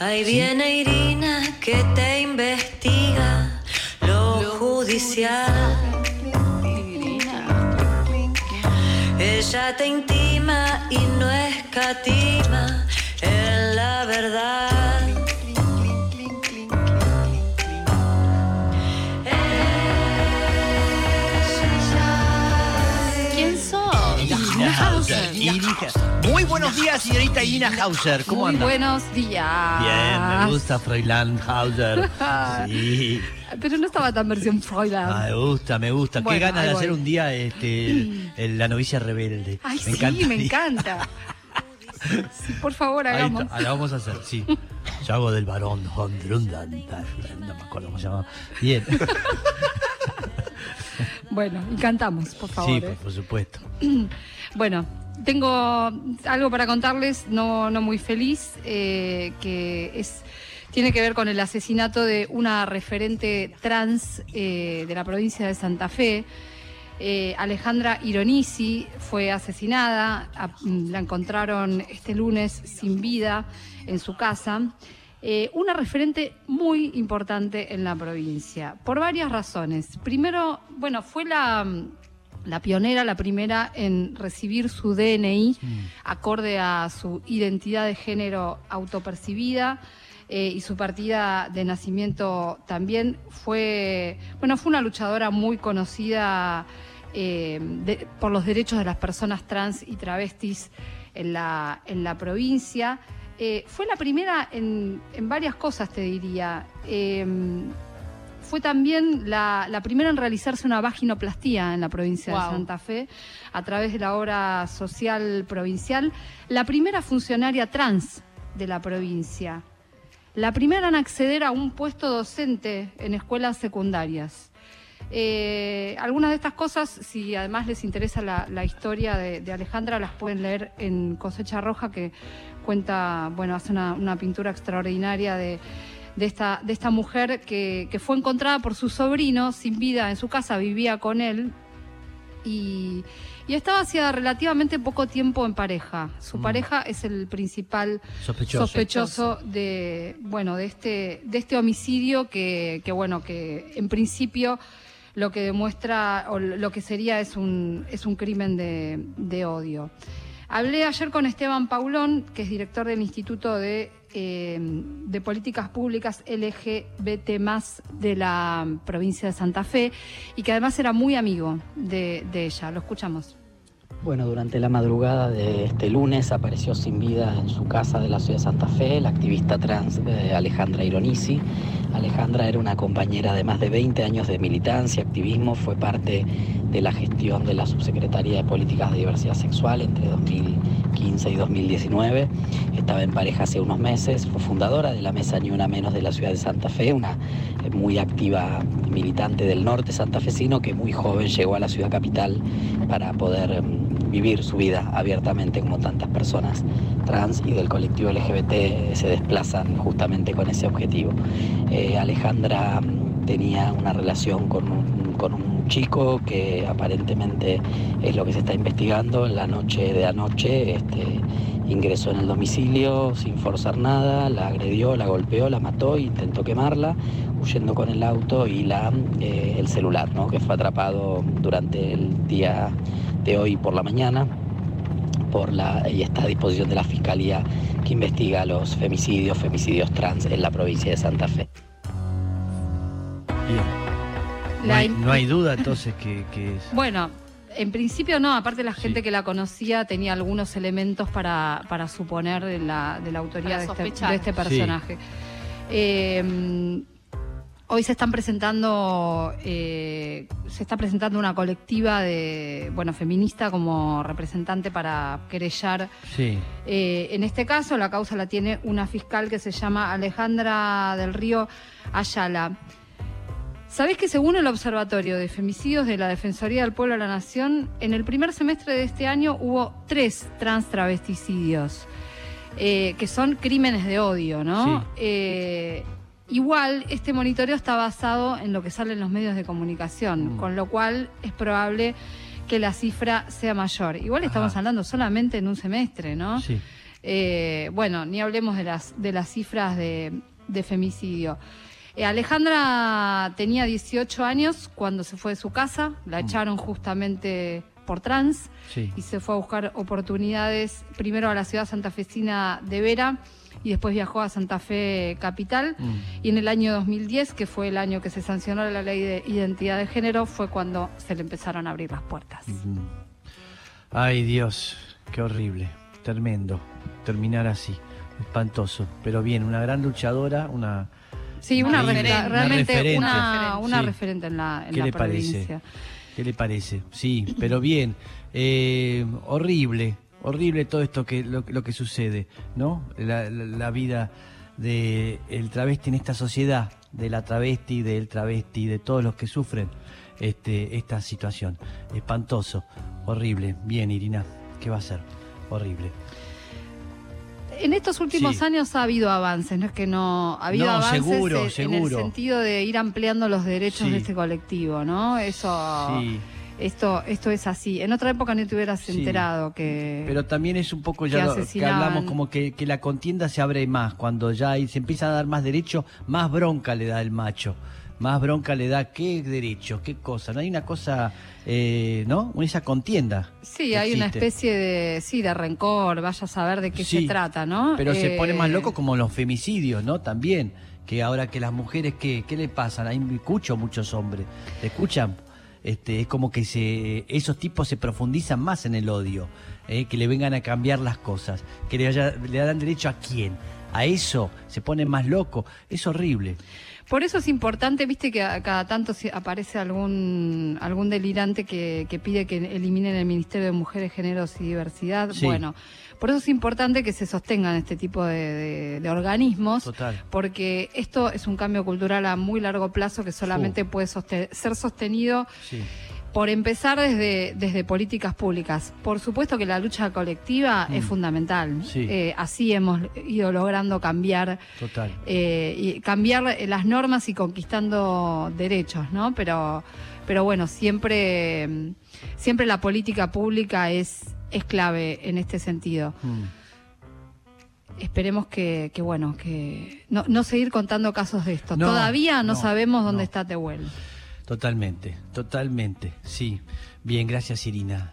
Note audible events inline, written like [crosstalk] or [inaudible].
Ahí viene Irina que te investiga lo judicial. Ella te intima y no escatima buenos días, señorita Irina Hauser. ¿Cómo Muy anda? buenos días. Bien, me gusta Fräulein Hauser. [laughs] Sí. Pero no estaba tan versión Freudland. Ah, me gusta, me gusta. Bueno, Qué ganas de hacer un día este, el- [clears throat] el- la novicia rebelde. Ay, me sí, encantaría. me encanta. Sí, por favor, Ahí hagamos. está, la vamos a hacer, sí. Yo hago del varón von Drundan. No me acuerdo cómo se llama. Bien. [laughs] Bueno, y cantamos, por favor. Sí, ¿eh? por, por supuesto. [clears throat] Bueno, tengo algo para contarles, no, muy feliz, eh, que es tiene que ver con el asesinato de una referente trans eh, de la provincia de Santa Fe. Eh, Alejandra Ironisi fue asesinada, a- la encontraron este lunes sin vida en su casa. Una referente muy importante en la provincia, por varias razones. Primero, bueno, fue la, la pionera, la primera en recibir su DNI acorde a su identidad de género autopercibida. eh, y su partida de nacimiento también fue, bueno, fue una luchadora muy conocida eh, de- por los derechos de las personas trans y travestis en la, en la provincia. Eh, fue la primera en, en varias cosas, te diría. Fue también la, la primera en realizarse una vaginoplastía en la provincia Wow. de Santa Fe a través de la obra social provincial, la primera funcionaria trans de la provincia, la primera en acceder a un puesto docente en escuelas secundarias. Eh, algunas de estas cosas, si además les interesa la, la historia de, de Alejandra, las pueden leer en Cosecha Roja, que cuenta, bueno, hace una, una pintura extraordinaria de, de esta, de esta mujer que, que fue encontrada por su sobrino sin vida en su casa, vivía con él y, y estaba hacía relativamente poco tiempo en pareja. Su Mm. pareja es el principal Sospechoso. sospechoso de bueno de este de este homicidio que, que bueno que en principio lo que demuestra o lo que sería es un es un crimen de, de odio. Hablé ayer con Esteban Paulón, que es director del Instituto de, eh, de Políticas Públicas LGBT de la provincia de Santa Fe y que además era muy amigo de, de ella. Lo escuchamos. Bueno, durante la madrugada de este lunes apareció sin vida en su casa de la ciudad de Santa Fe la activista trans eh, Alejandra Ironisi. Alejandra era una compañera de más de 20 años de militancia, activismo, fue parte de la gestión de la Subsecretaría de Políticas de Diversidad Sexual entre 2015 y 2019. Estaba en pareja hace unos meses, fue fundadora de la Mesa Ni Una Menos de la ciudad de Santa Fe, una eh, muy activa militante del norte santafesino que muy joven llegó a la ciudad capital para poder mm, vivir su vida abiertamente como tantas personas trans y del colectivo LGBT se desplazan justamente con ese objetivo. Eh, Alejandra mm, tenía una relación con un, con un chico que aparentemente es lo que se está investigando. En la noche de anoche este, ingresó en el domicilio sin forzar nada, la agredió, la golpeó, la mató, intentó quemarla, huyendo con el auto y la, eh, el celular, ¿no? que fue atrapado durante el día de hoy por la mañana por la, y está a disposición de la Fiscalía que investiga los femicidios, femicidios trans en la provincia de Santa Fe. Bien. No hay, im- no hay duda entonces que, que es. [laughs] Bueno, en principio no, aparte la gente Sí. que la conocía tenía algunos elementos para, para suponer de la, de la autoría de este, de este personaje. Eh, hoy se están presentando, eh, se está presentando una colectiva de, bueno, feminista como representante para querellar Sí. eh, en este caso, la causa la tiene una fiscal que se llama Alejandra del Río Ayala. ¿Sabés que según el Observatorio de Femicidios de la Defensoría del Pueblo de la Nación, en el primer semestre de este año hubo tres trans travesticidios, eh, que son crímenes de odio, ¿no? Sí. Igual, este monitoreo está basado en lo que sale en los medios de comunicación, Mm. con lo cual es probable que la cifra sea mayor. Igual estamos Ajá. hablando solamente en un semestre, ¿no? Sí. Eh, bueno, ni hablemos de las, de las cifras de, de femicidio. Eh, Alejandra tenía 18 años cuando se fue de su casa, la echaron justamente por trans Sí. y se fue a buscar oportunidades primero a la ciudad santafesina de Vera y después viajó a Santa Fe capital Mm. y en el año 2010, que fue el año que se sancionó la ley de identidad de género, fue cuando se le empezaron a abrir las puertas. Mm. Ay, Dios, qué horrible, tremendo, terminar así, espantoso, pero bien, una gran luchadora, una... Sí, una Increíble, re- una realmente referente. una, una Sí. referente en la, en ¿Qué la le provincia. parece? ¿Qué le parece? Sí, pero bien, eh, horrible, horrible todo esto que lo, lo que sucede, ¿no? La, la- la vida del el travesti en esta sociedad, de la travesti, del travesti, de todos los que sufren este, esta situación. Espantoso, horrible. Bien, Irina, ¿qué va a ser? Horrible. En estos últimos Sí. años ha habido avances, no es que no ha habido No, avances seguro, en, en el sentido de ir ampliando los derechos Sí. de este colectivo, ¿no? Eso, Sí, esto, esto es así. En otra época no te hubieras Sí. enterado que. pero también es un poco que ya lo que asesinaban. hablamos, como que, que la contienda se abre más, cuando ya ahí se empieza a dar más derecho, más bronca le da el macho. Más bronca le da qué derecho, qué cosa. No hay una cosa, eh, ¿no? Esa contienda. Sí, que hay una especie de, sí, de rencor, vaya a saber de qué Sí, se trata, ¿no? Pero se Eh, pone más loco como los femicidios, ¿no? También. Que ahora que las mujeres, ¿qué, qué le pasan? Ahí escucho muchos hombres. ¿Le escuchan? Este, es como que se, esos tipos se profundizan más en el odio. ¿eh? Que le vengan a cambiar las cosas. Que le, haya- le dan derecho a quién. A eso se pone más loco. Es horrible. Por eso es importante, viste que a cada tanto aparece algún algún delirante que, que pide que eliminen el Ministerio de Mujeres, Géneros y Diversidad. Sí. Bueno, por eso es importante que se sostengan este tipo de, de- de organismos. Total. Porque esto es un cambio cultural a muy largo plazo que solamente puede soste- ser sostenido Sí. Por empezar desde, desde políticas públicas. Por supuesto que la lucha colectiva es fundamental. Mm. Sí. Eh, así hemos ido logrando cambiar Total. eh, y cambiar las normas y conquistando derechos, ¿no? Pero, pero bueno, siempre, siempre la política pública es, es clave en este sentido. Mm. Esperemos que, que bueno, que no, no seguir contando casos de estos. No, Todavía no, no, sabemos dónde no. está Tehuel. Totalmente, totalmente, sí. Bien, gracias Irina.